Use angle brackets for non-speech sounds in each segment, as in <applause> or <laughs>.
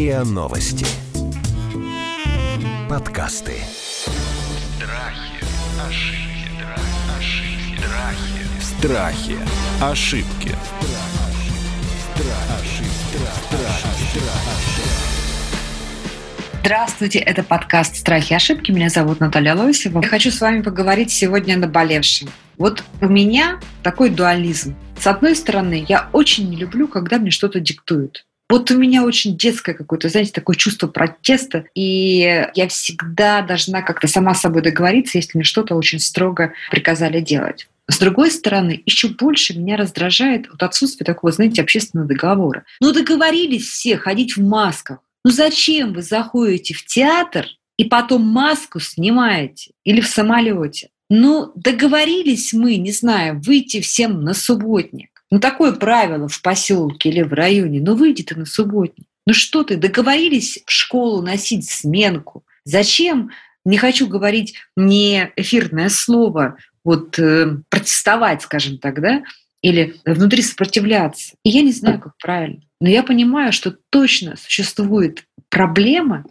РИА Новости. Подкасты. Страхи, ошибки, ошибки, Страхи. страхи. Ошибки. Здравствуйте, это подкаст «Страхи и ошибки». Меня зовут Наталья Лосева. Я хочу с вами поговорить сегодня о наболевшем. Вот у меня такой дуализм. С одной стороны, я очень не люблю, когда мне что-то диктуют. Вот у меня очень детское какое-то, знаете, такое чувство протеста, и я всегда должна как-то сама с собой договориться, если мне что-то очень строго приказали делать. С другой стороны, еще больше меня раздражает вот отсутствие такого, знаете, общественного договора. Ну, договорились все ходить в масках. Ну, зачем вы заходите в театр и потом маску снимаете? Или в самолете? Ну, договорились мы, не знаю, выйти всем на субботник. Ну, такое правило в поселке или в районе. Ну, выйди ты на субботник. Ну что ты, договорились в школу носить сменку. Зачем, не хочу говорить не эфирное слово, вот э, протестовать, скажем так, да, или внутри сопротивляться. И я не знаю, как правильно. Но я понимаю, что точно существует проблема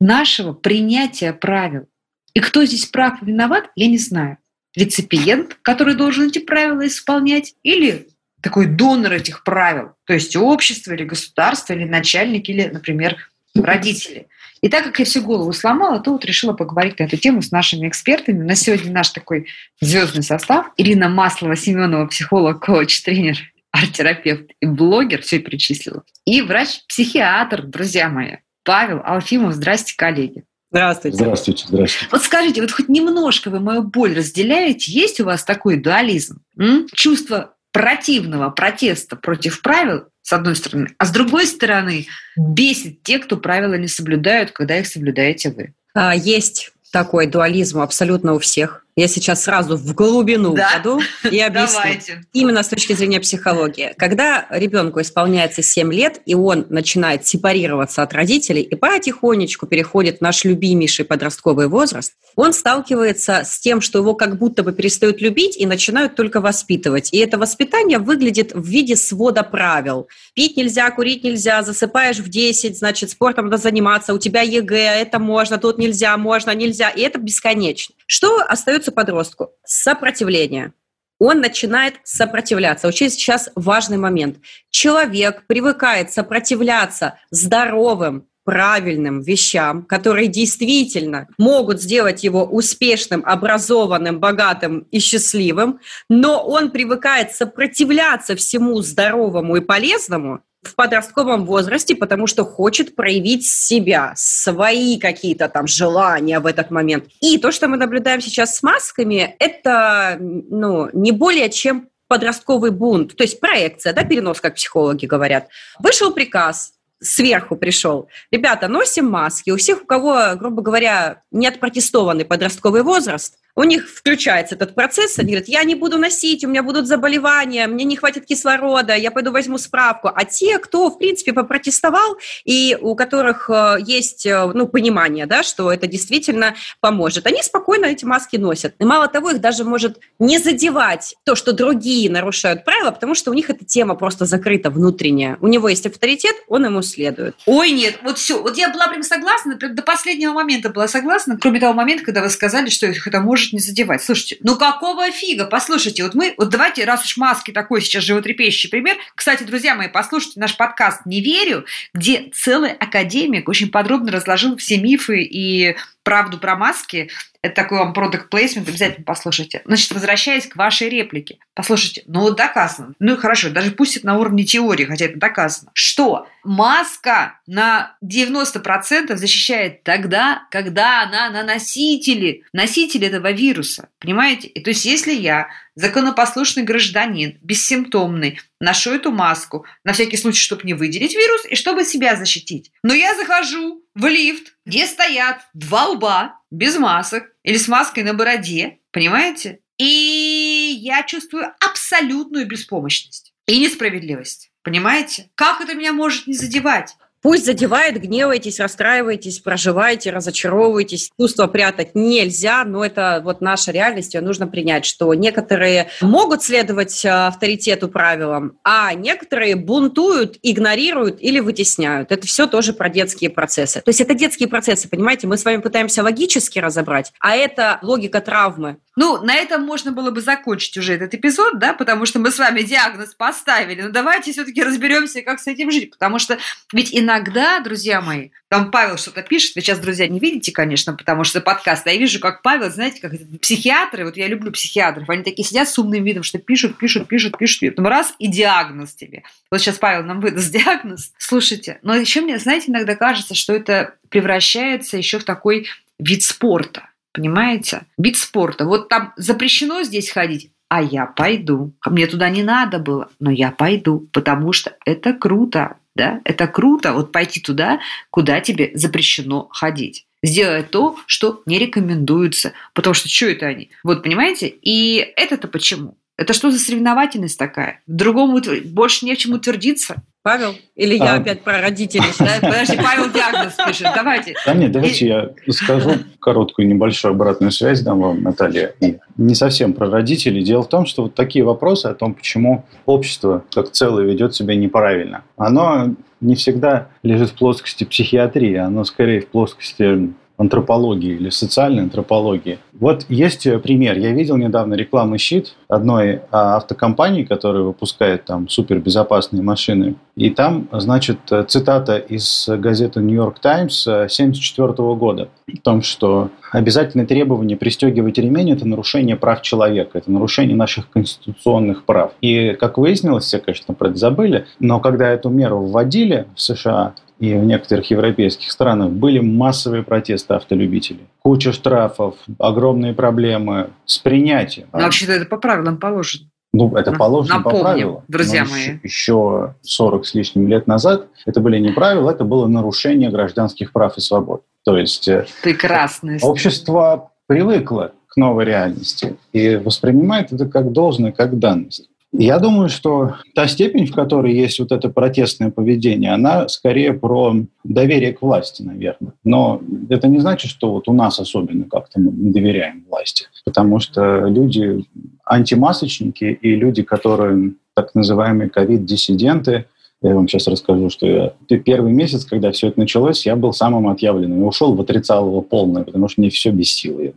нашего принятия правил. И кто здесь прав и виноват, я не знаю. Реципиент, который должен эти правила исполнять, или такой донор этих правил, то есть общество или государство, или начальник, или, например, родители. И так как я всю голову сломала, то вот решила поговорить на эту тему с нашими экспертами. На сегодня наш такой звездный состав. Ирина Маслова, Семенова, психолог, коуч, тренер, арт-терапевт и блогер, все перечислила. И врач-психиатр, друзья мои, Павел Алфимов. Здрасте, коллеги. Здравствуйте. Здравствуйте, здравствуйте. Вот скажите, вот хоть немножко вы мою боль разделяете? Есть у вас такой дуализм? М? Чувство противного протеста против правил, с одной стороны, а с другой стороны, бесит те, кто правила не соблюдают, когда их соблюдаете вы. А, есть такой дуализм абсолютно у всех. Я сейчас сразу в глубину Да? впаду <laughs> и объясню. Давайте. Именно с точки зрения психологии. Когда ребенку исполняется 7 лет, и он начинает сепарироваться от родителей и потихонечку переходит в наш любимейший подростковый возраст, он сталкивается с тем, что его как будто бы перестают любить и начинают только воспитывать. И это воспитание выглядит в виде свода правил. Пить нельзя, курить нельзя, засыпаешь в 10, значит, спортом надо заниматься, у тебя ЕГЭ, это можно, тут нельзя, можно, нельзя. И это бесконечно. Что остается подростку? Сопротивление он начинает сопротивляться. Очень сейчас важный момент. Человек привыкает сопротивляться здоровым, правильным вещам, которые действительно могут сделать его успешным, образованным, богатым и счастливым, но он привыкает сопротивляться всему здоровому и полезному, в подростковом возрасте, потому что хочет проявить себя, свои какие-то там желания в этот момент. И то, что мы наблюдаем сейчас с масками, это ну, не более чем подростковый бунт, то есть проекция, да, перенос, как психологи говорят. Вышел приказ, сверху пришел. Ребята, носим маски. У всех, у кого, грубо говоря, не отпротестованный подростковый возраст, у них включается этот процесс, они говорят, я не буду носить, у меня будут заболевания, мне не хватит кислорода, я пойду возьму справку. А те, кто, в принципе, попротестовал, и у которых э, есть э, ну, понимание, да, что это действительно поможет, они спокойно эти маски носят. И мало того, их даже может не задевать то, что другие нарушают правила, потому что у них эта тема просто закрыта внутренняя. У него есть авторитет, он ему следует. Ой, нет, вот все. Вот я была прям согласна, до последнего момента была согласна, кроме того момента, когда вы сказали, что их это может не задевать. Слушайте, ну какого фига? Послушайте, вот мы, вот давайте, раз уж маски такой сейчас животрепещущий пример. Кстати, друзья мои, послушайте наш подкаст «Не верю», где целый академик очень подробно разложил все мифы и правду про маски. Это такой вам продукт плейсмент, обязательно послушайте. Значит, возвращаясь к вашей реплике. Послушайте, ну вот доказано. Ну и хорошо, даже пусть это на уровне теории, хотя это доказано. Что маска на 90% защищает тогда, когда она на носителе, носителе этого вируса. Понимаете? И то есть если я законопослушный гражданин, бессимптомный, ношу эту маску на всякий случай, чтобы не выделить вирус и чтобы себя защитить. Но я захожу в лифт, где стоят два лба без масок или с маской на бороде, понимаете? И я чувствую абсолютную беспомощность и несправедливость. Понимаете? Как это меня может не задевать? Пусть задевает, гневаетесь, расстраиваетесь, проживаете, разочаровываетесь. Чувства прятать нельзя, но это вот наша реальность, ее нужно принять, что некоторые могут следовать э, авторитету, правилам, а некоторые бунтуют, игнорируют или вытесняют. Это все тоже про детские процессы. То есть это детские процессы, понимаете? Мы с вами пытаемся логически разобрать, а это логика травмы. Ну, на этом можно было бы закончить уже этот эпизод, да, потому что мы с вами диагноз поставили. Но давайте все-таки разберемся, как с этим жить. Потому что ведь иногда, друзья мои, там Павел что-то пишет, вы сейчас, друзья, не видите, конечно, потому что подкаст, а я вижу, как Павел, знаете, как психиатры, вот я люблю психиатров, они такие сидят с умным видом, что пишут, пишут, пишут, пишут, и потом раз, и диагноз тебе. Вот сейчас Павел нам выдаст <laughs> диагноз. Слушайте, но еще мне, знаете, иногда кажется, что это превращается еще в такой вид спорта Понимаете? Вид спорта. Вот там запрещено здесь ходить, а я пойду. Мне туда не надо было, но я пойду, потому что это круто. Да? Это круто вот пойти туда, куда тебе запрещено ходить сделать то, что не рекомендуется. Потому что что это они? Вот, понимаете? И это-то почему? Это что за соревновательность такая? Другому больше не в чем утвердиться. Павел? Или я а... опять про родителей? Подожди, Павел диагноз пишет. Давайте. Да нет, давайте я скажу короткую небольшую обратную связь дам вам, Наталья. И не совсем про родителей. Дело в том, что вот такие вопросы о том, почему общество как целое ведет себя неправильно, оно не всегда лежит в плоскости психиатрии, оно скорее в плоскости антропологии или социальной антропологии. Вот есть э, пример. Я видел недавно рекламный щит одной а, автокомпании, которая выпускает там супербезопасные машины. И там, значит, э, цитата из газеты New York Times 1974 э, года о том, что обязательное требование пристегивать ремень – это нарушение прав человека, это нарушение наших конституционных прав. И, как выяснилось, все, конечно, про это забыли, но когда эту меру вводили в США, и в некоторых европейских странах были массовые протесты автолюбителей. Куча штрафов, огромные проблемы с принятием. Но вообще-то это по правилам положено. Ну, это положено Напомним, по правилам. друзья но мои. Еще 40 с лишним лет назад это были не правила, это было нарушение гражданских прав и свобод. То есть э, Прекрасная общество привыкло к новой реальности и воспринимает это как должное, как данность. Я думаю, что та степень, в которой есть вот это протестное поведение, она скорее про доверие к власти, наверное. Но это не значит, что вот у нас особенно как-то мы не доверяем власти, потому что люди антимасочники и люди, которые так называемые ковид-диссиденты, я вам сейчас расскажу, что я первый месяц, когда все это началось, я был самым отъявленным. Я ушел в отрицалово полное, потому что мне все бесило. Я,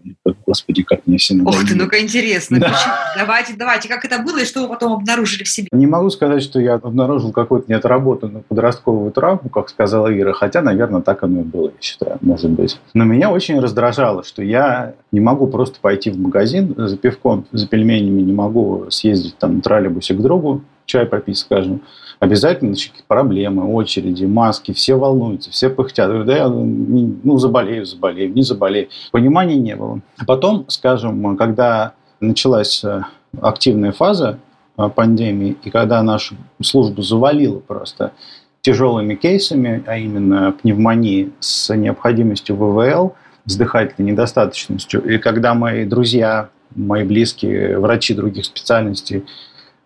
господи, как мне все надоело. Ох ты, ну-ка интересно. Да. Давайте, давайте, как это было и что вы потом обнаружили в себе? Не могу сказать, что я обнаружил какую-то неотработанную подростковую травму, как сказала Ира, хотя, наверное, так оно и было, я считаю, может быть. Но меня очень раздражало, что я не могу просто пойти в магазин за пивком, за пельменями, не могу съездить там на троллейбусе к другу, чай попить, скажем обязательно значит, проблемы, очереди, маски, все волнуются, все пыхтят. Да я ну, заболею, заболею, не заболею. Понимания не было. Потом, скажем, когда началась э, активная фаза э, пандемии, и когда нашу службу завалило просто тяжелыми кейсами, а именно пневмонии с необходимостью ВВЛ, с дыхательной недостаточностью, и когда мои друзья, мои близкие, врачи других специальностей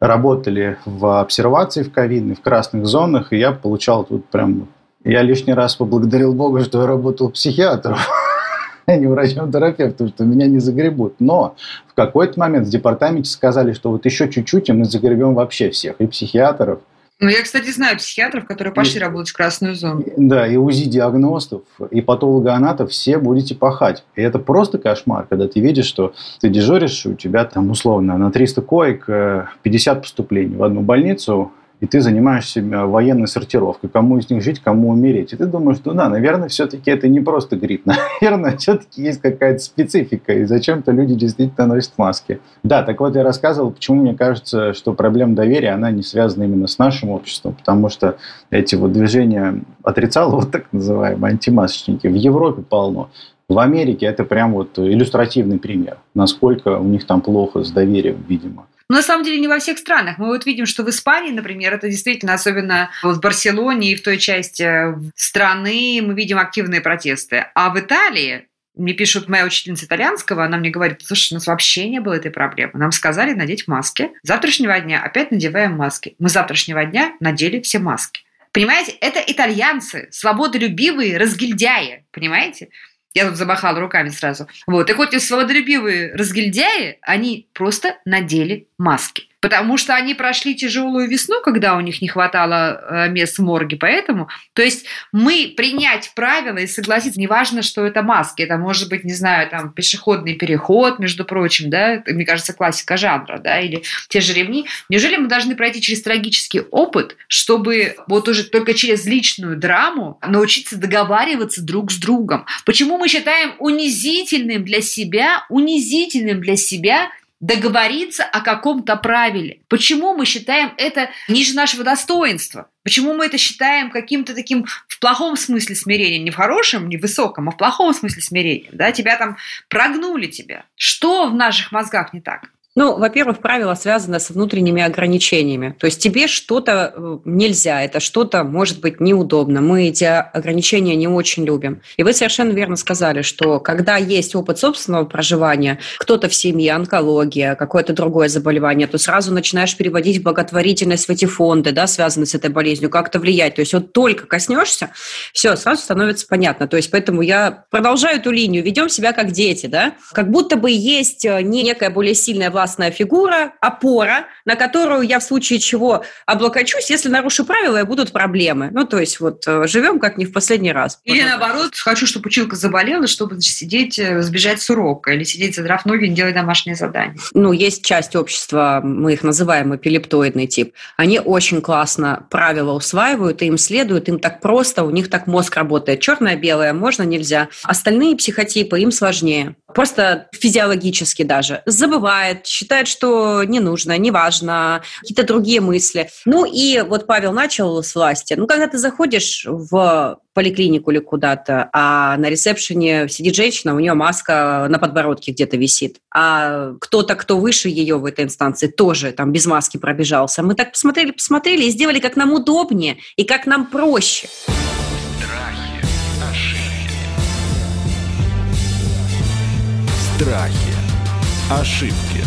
работали в обсервации в ковидной, в красных зонах, и я получал тут прям... Я лишний раз поблагодарил Бога, что я работал психиатром, <laughs> а не врачом-терапевтом, что меня не загребут. Но в какой-то момент в департаменте сказали, что вот еще чуть-чуть, и мы загребем вообще всех, и психиатров, ну, я, кстати, знаю психиатров, которые пошли и, работать в красную зону. Да, и УЗИ-диагностов, и патологоанатов все будете пахать. И это просто кошмар, когда ты видишь, что ты дежуришь, у тебя там условно на 300 коек 50 э, поступлений в одну больницу, и ты занимаешься э, военной сортировкой, кому из них жить, кому умереть. И ты думаешь, ну да, наверное, все-таки это не просто грипп, <laughs> наверное, все-таки есть какая-то специфика, и зачем-то люди действительно носят маски. Да, так вот я рассказывал, почему мне кажется, что проблема доверия, она не связана именно с нашим обществом, потому что эти вот движения отрицало, <laughs> вот так называемые антимасочники, в Европе полно. В Америке это прям вот иллюстративный пример, насколько у них там плохо с доверием, видимо. Но на самом деле не во всех странах. Мы вот видим, что в Испании, например, это действительно, особенно в Барселоне и в той части страны, мы видим активные протесты. А в Италии мне пишут моя учительница итальянского, она мне говорит, слушай, у нас вообще не было этой проблемы. Нам сказали надеть маски. С завтрашнего дня опять надеваем маски. Мы с завтрашнего дня надели все маски. Понимаете, это итальянцы, свободолюбивые разгильдяи, понимаете? Я тут замахала руками сразу. Вот. Так вот, эти свободолюбивые разгильдяи, они просто надели маски потому что они прошли тяжелую весну, когда у них не хватало э, мест в морге, поэтому, то есть мы принять правила и согласиться, неважно, что это маски, это может быть, не знаю, там пешеходный переход, между прочим, да, это, мне кажется, классика жанра, да, или те же ремни. Неужели мы должны пройти через трагический опыт, чтобы вот уже только через личную драму научиться договариваться друг с другом? Почему мы считаем унизительным для себя, унизительным для себя договориться о каком-то правиле. Почему мы считаем это ниже нашего достоинства? Почему мы это считаем каким-то таким в плохом смысле смирением, не в хорошем, не в высоком, а в плохом смысле смирением? Да? Тебя там прогнули тебя. Что в наших мозгах не так? Ну, во-первых, правило связано с внутренними ограничениями. То есть тебе что-то э, нельзя, это что-то может быть неудобно. Мы эти ограничения не очень любим. И вы совершенно верно сказали, что когда есть опыт собственного проживания, кто-то в семье, онкология, какое-то другое заболевание, то сразу начинаешь переводить благотворительность в эти фонды, да, связанные с этой болезнью, как-то влиять. То есть вот только коснешься, все, сразу становится понятно. То есть поэтому я продолжаю эту линию, ведем себя как дети, да, как будто бы есть э, некая более сильная классная фигура, опора, на которую я в случае чего облокочусь, если нарушу правила, и будут проблемы. Ну, то есть вот э, живем как не в последний раз. Или наоборот, хочу, чтобы училка заболела, чтобы значит, сидеть, э, сбежать с урока, или сидеть, задрав ноги, не делать домашнее задание. Ну, есть часть общества, мы их называем эпилептоидный тип. Они очень классно правила усваивают, и им следуют, им так просто, у них так мозг работает. Черное-белое можно, нельзя. Остальные психотипы им сложнее. Просто физиологически даже. Забывает, считает, что не нужно, не важно, какие-то другие мысли. Ну и вот Павел начал с власти. Ну, когда ты заходишь в поликлинику или куда-то, а на ресепшене сидит женщина, у нее маска на подбородке где-то висит, а кто-то, кто выше ее в этой инстанции, тоже там без маски пробежался. Мы так посмотрели, посмотрели и сделали, как нам удобнее и как нам проще. Страхи, Страхи. Ошибки.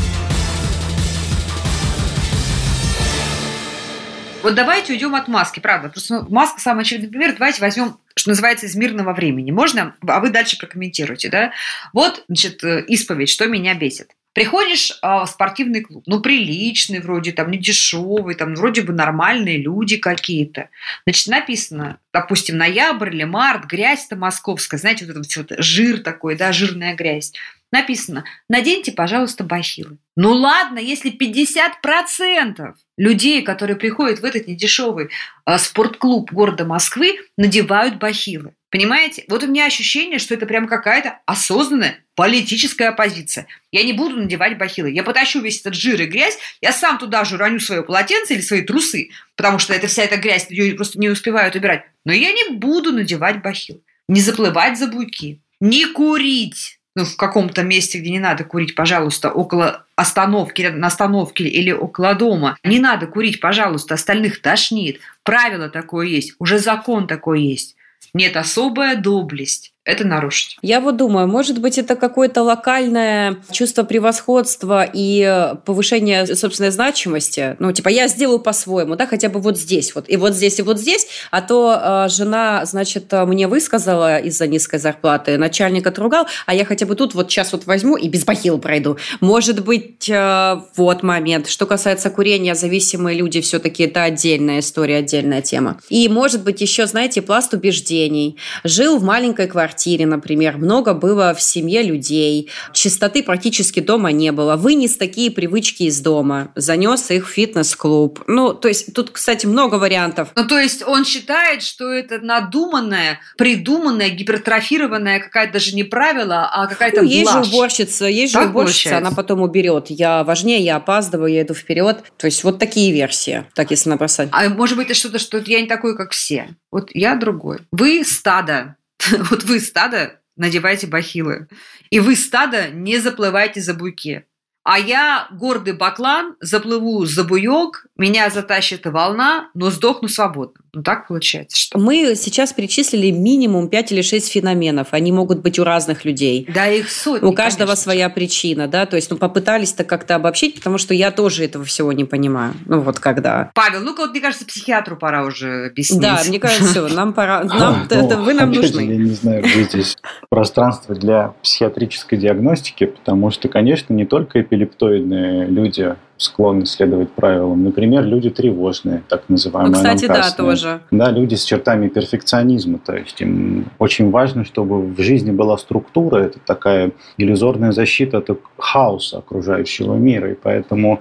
Вот давайте уйдем от маски, правда. Просто ну, маска самый очевидный пример. Давайте возьмем, что называется, из мирного времени. Можно? А вы дальше прокомментируете, да? Вот, значит, э, исповедь, что меня бесит. Приходишь а, в спортивный клуб, ну, приличный вроде, там, не дешевый, там, вроде бы нормальные люди какие-то. Значит, написано, допустим, ноябрь или март, грязь-то московская, знаете, вот этот вот жир такой, да, жирная грязь. Написано, наденьте, пожалуйста, бахилы. Ну ладно, если 50% людей, которые приходят в этот недешевый э, спортклуб города Москвы, надевают бахилы. Понимаете? Вот у меня ощущение, что это прям какая-то осознанная политическая оппозиция. Я не буду надевать бахилы. Я потащу весь этот жир и грязь, я сам туда же раню свое полотенце или свои трусы, потому что это вся эта грязь, ее просто не успевают убирать. Но я не буду надевать бахилы. Не заплывать за буйки. Не курить ну, в каком-то месте, где не надо курить, пожалуйста, около остановки, на остановке или около дома. Не надо курить, пожалуйста, остальных тошнит. Правило такое есть, уже закон такой есть. Нет, особая доблесть это нарушить. Я вот думаю, может быть, это какое-то локальное чувство превосходства и повышение собственной значимости. Ну, типа, я сделаю по-своему, да, хотя бы вот здесь, вот, и вот здесь, и вот здесь. А то э, жена, значит, мне высказала из-за низкой зарплаты, начальник отругал, а я хотя бы тут вот сейчас вот возьму и без бахил пройду. Может быть, э, вот момент. Что касается курения, зависимые люди все-таки это отдельная история, отдельная тема. И, может быть, еще, знаете, пласт убеждений. Жил в маленькой квартире, квартире, например, много было в семье людей, чистоты практически дома не было, вынес такие привычки из дома, занес их в фитнес-клуб. Ну, то есть тут, кстати, много вариантов. Ну, то есть он считает, что это надуманная, придуманная, гипертрофированная какая-то даже не правило, а какая-то ну, есть же уборщица, есть так же уборщица, получается? она потом уберет. Я важнее, я опаздываю, я иду вперед. То есть вот такие версии, так если набросать. А может быть, это что-то, что я не такой, как все. Вот я другой. Вы стадо. <laughs> Вот вы стадо надевайте бахилы. И вы стадо не заплывайте за буйки. А я, гордый баклан, заплыву за буек меня затащит волна, но сдохну свободно. Ну так получается, что... Мы сейчас перечислили минимум 5 или 6 феноменов. Они могут быть у разных людей. Да, их сотни, У каждого конечно. своя причина, да, то есть, ну, попытались-то как-то обобщить, потому что я тоже этого всего не понимаю. Ну, вот когда. Павел, ну-ка, вот мне кажется, психиатру пора уже объяснить. Да, мне кажется, все, нам пора, <laughs> нам, это вы нам нужны. Я не знаю, где здесь пространство для психиатрической диагностики, потому что, конечно, не только эпилептоидные люди склонны следовать правилам. Например, люди тревожные, так Ну, называемые кстати, да, анамкасные. тоже. Да, люди с чертами перфекционизма. То есть им очень важно, чтобы в жизни была структура. Это такая иллюзорная защита от хаоса окружающего мира. И поэтому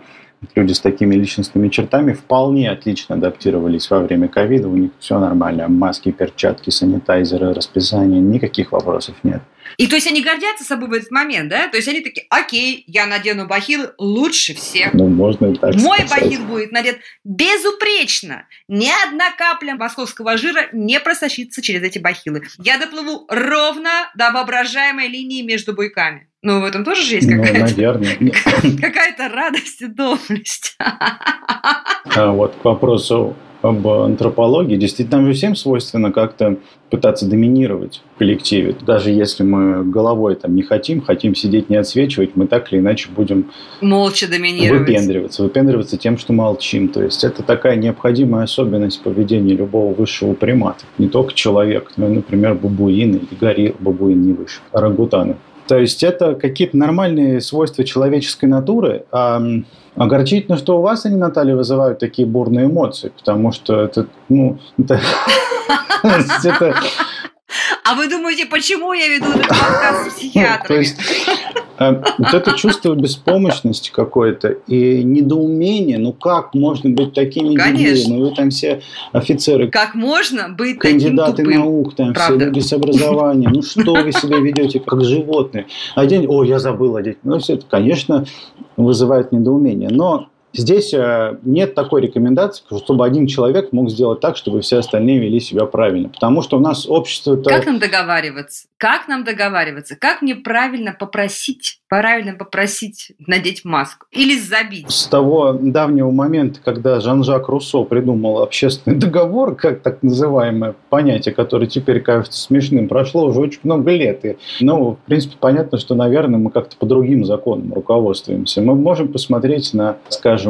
люди с такими личностными чертами вполне отлично адаптировались во время ковида. У них все нормально. Маски, перчатки, санитайзеры, расписание. Никаких вопросов нет. И то есть они гордятся собой в этот момент, да? То есть они такие, окей, я надену бахилы лучше всех. Ну, можно и так Мой сказать. бахил будет надет безупречно. Ни одна капля московского жира не просочится через эти бахилы. Я доплыву ровно до воображаемой линии между буйками. Ну, в этом тоже же есть Ну, какая-то, наверное. Нет. <laughs> какая-то радость и доблесть. <laughs> А вот к вопросу об антропологии, действительно, нам же всем свойственно как-то пытаться доминировать в коллективе. Даже если мы головой там не хотим, хотим сидеть не отсвечивать, мы так или иначе будем Молча доминировать. выпендриваться. Выпендриваться тем, что молчим. То есть это такая необходимая особенность поведения любого высшего примата. Не только человек, но, и, например, бабуины или горилл, бабуин не выше, орангутаны. То есть это какие-то нормальные свойства человеческой натуры. А огорчительно, что у вас они, Наталья, вызывают такие бурные эмоции, потому что это, ну, это, <laughs> А вы думаете, почему я веду этот подкаст с психиатрами? Э, вот это чувство беспомощности какое-то и недоумение, ну как можно быть такими Конечно. дебилами? Ну вы там все офицеры, Как можно быть таким кандидаты тупым? наук, там Правда. все люди с образованием. Ну что вы себя ведете как животные? Один, о, я забыл одеть. Ну все это, конечно, вызывает недоумение. Но Здесь э, нет такой рекомендации, чтобы один человек мог сделать так, чтобы все остальные вели себя правильно. Потому что у нас общество... Как нам договариваться? Как нам договариваться? Как мне правильно попросить, правильно попросить надеть маску? Или забить? С того давнего момента, когда Жан-Жак Руссо придумал общественный <laughs> договор, как так называемое понятие, которое теперь кажется смешным, прошло уже очень много лет. И, ну, в принципе, понятно, что, наверное, мы как-то по другим законам руководствуемся. Мы можем посмотреть на, скажем,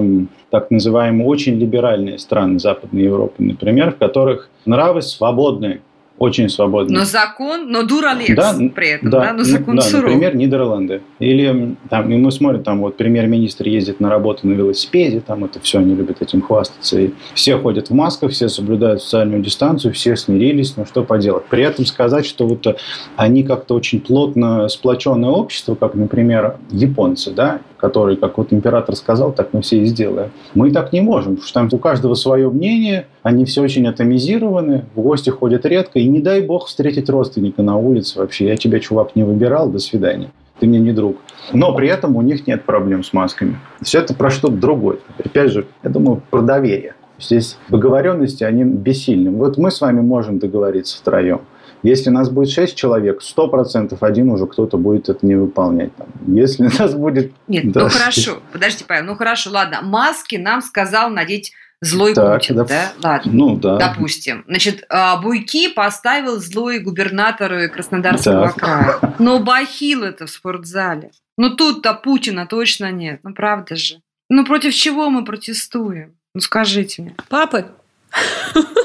так называемые очень либеральные страны Западной Европы, например, в которых нравы свободные, очень свободные. Но закон, но дуралекс Да, при этом, да, но закон да, суров. например, Нидерланды. Или там, и мы смотрим, там вот премьер-министр ездит на работу на велосипеде, там это все, они любят этим хвастаться. И все ходят в масках, все соблюдают социальную дистанцию, все смирились, ну что поделать. При этом сказать, что вот э, они как-то очень плотно сплоченное общество, как, например, японцы, да, которые, как вот император сказал, так мы все и сделаем. Мы так не можем, потому что там у каждого свое мнение, они все очень атомизированы, в гости ходят редко, и не дай бог встретить родственника на улице вообще. Я тебя, чувак, не выбирал, до свидания. Ты мне не друг. Но при этом у них нет проблем с масками. Все это про что-то другое. Опять же, я думаю, про доверие. Здесь договоренности, они бессильны. Вот мы с вами можем договориться втроем. Если нас будет 6 человек, 100% один уже кто-то будет это не выполнять. Там. Если <laughs> нас будет... Нет, Да. ну хорошо, подождите, Павел, ну хорошо, ладно, маски нам сказал надеть злой Так, Путин, да. да? Ладно. Ну да. Допустим. Значит, а, буйки поставил злой губернатор Краснодарского Так. края. <laughs> Но бахил это в спортзале. Ну тут-то Путина точно нет. Ну правда же. Ну против чего мы протестуем? Ну скажите мне. Папы. <laughs>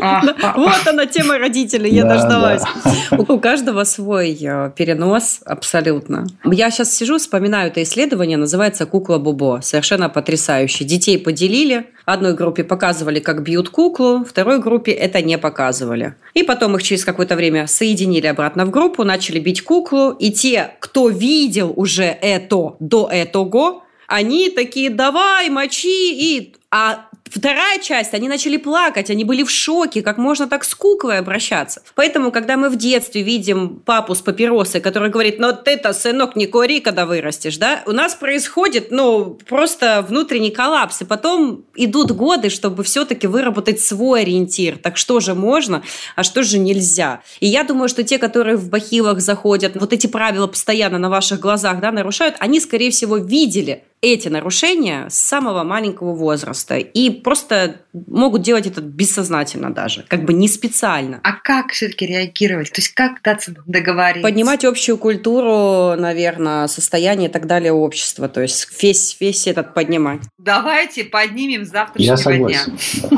Вот она, тема родителей, я Да, дождалась. У у каждого свой э, перенос, абсолютно. Я сейчас сижу, вспоминаю это исследование, называется «Кукла Бубо». Совершенно потрясающе. Детей поделили, одной группе показывали, как бьют куклу, второй группе это не показывали. И потом их через какое-то время соединили обратно в группу, начали бить куклу, и те, кто видел уже это до этого, они такие, давай, мочи, и... А вторая часть, они начали плакать, они были в шоке, как можно так с куклой обращаться. Поэтому, когда мы в детстве видим папу с папиросой, который говорит, ну ты-то, сынок, не кури, когда вырастешь, да, у нас происходит, ну, просто внутренний коллапс, и потом идут годы, чтобы все-таки выработать свой ориентир. Так что же можно, а что же нельзя? И я думаю, что те, которые в бахилах заходят, вот эти правила постоянно на ваших глазах, да, нарушают, они, скорее всего, видели эти нарушения с самого маленького возраста и просто могут делать это бессознательно даже, как бы не специально. А как все-таки реагировать? То есть как даться договориться? Поднимать общую культуру, наверное, состояние и так далее общества, то есть весь, весь этот поднимать. Давайте поднимем завтрашнего Я согласен. <laughs>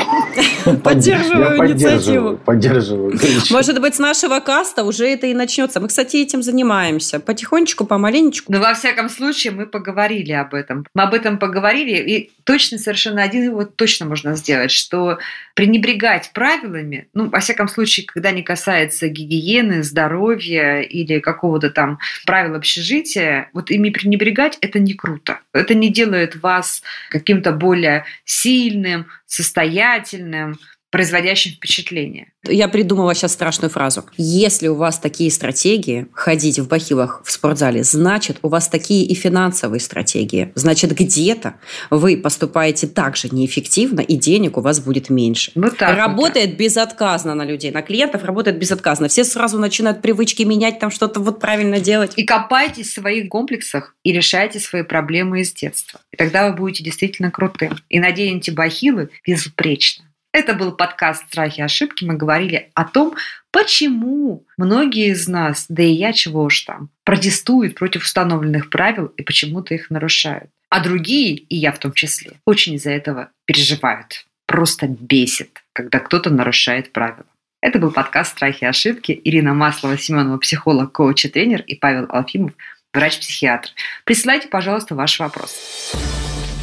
дня. Поддерживаю инициативу. Поддерживаю. Может быть, с нашего каста уже это и начнется. Мы, кстати, этим занимаемся. Потихонечку, помаленечку. Но во всяком случае мы поговорили об этом. Мы об этом поговорили, и точно совершенно один вот точно можно сделать, что пренебрегать правилами, ну, во всяком случае, когда не касается гигиены, здоровья или какого-то там правил общежития, вот ими пренебрегать – это не круто. Это не делает вас каким-то более сильным, состоятельным, производящим впечатление. Я придумала сейчас страшную фразу. Если у вас такие стратегии, ходить в бахилах в спортзале, значит, у вас такие и финансовые стратегии. Значит, где-то вы поступаете так же неэффективно, и денег у вас будет меньше. Вот так вот. работает безотказно на людей, на клиентов работает безотказно. Все сразу начинают привычки менять, там что-то вот правильно делать. И копайтесь в своих комплексах и решайте свои проблемы из детства. И тогда вы будете действительно крутым. И наденете бахилы безупречно. Это был подкаст «Страхи и ошибки». Мы говорили о том, почему многие из нас, да и я чего уж там, протестуют против установленных правил и почему-то их нарушают. А другие, и я в том числе, очень из-за этого переживают. Просто бесит, когда кто-то нарушает правила. Это был подкаст «Страхи и ошибки». Ирина Маслова, Семенова, психолог, коуч и тренер, и Павел Алфимов, врач-психиатр. Присылайте, пожалуйста, ваш вопрос.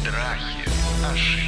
Страхи, ошибки,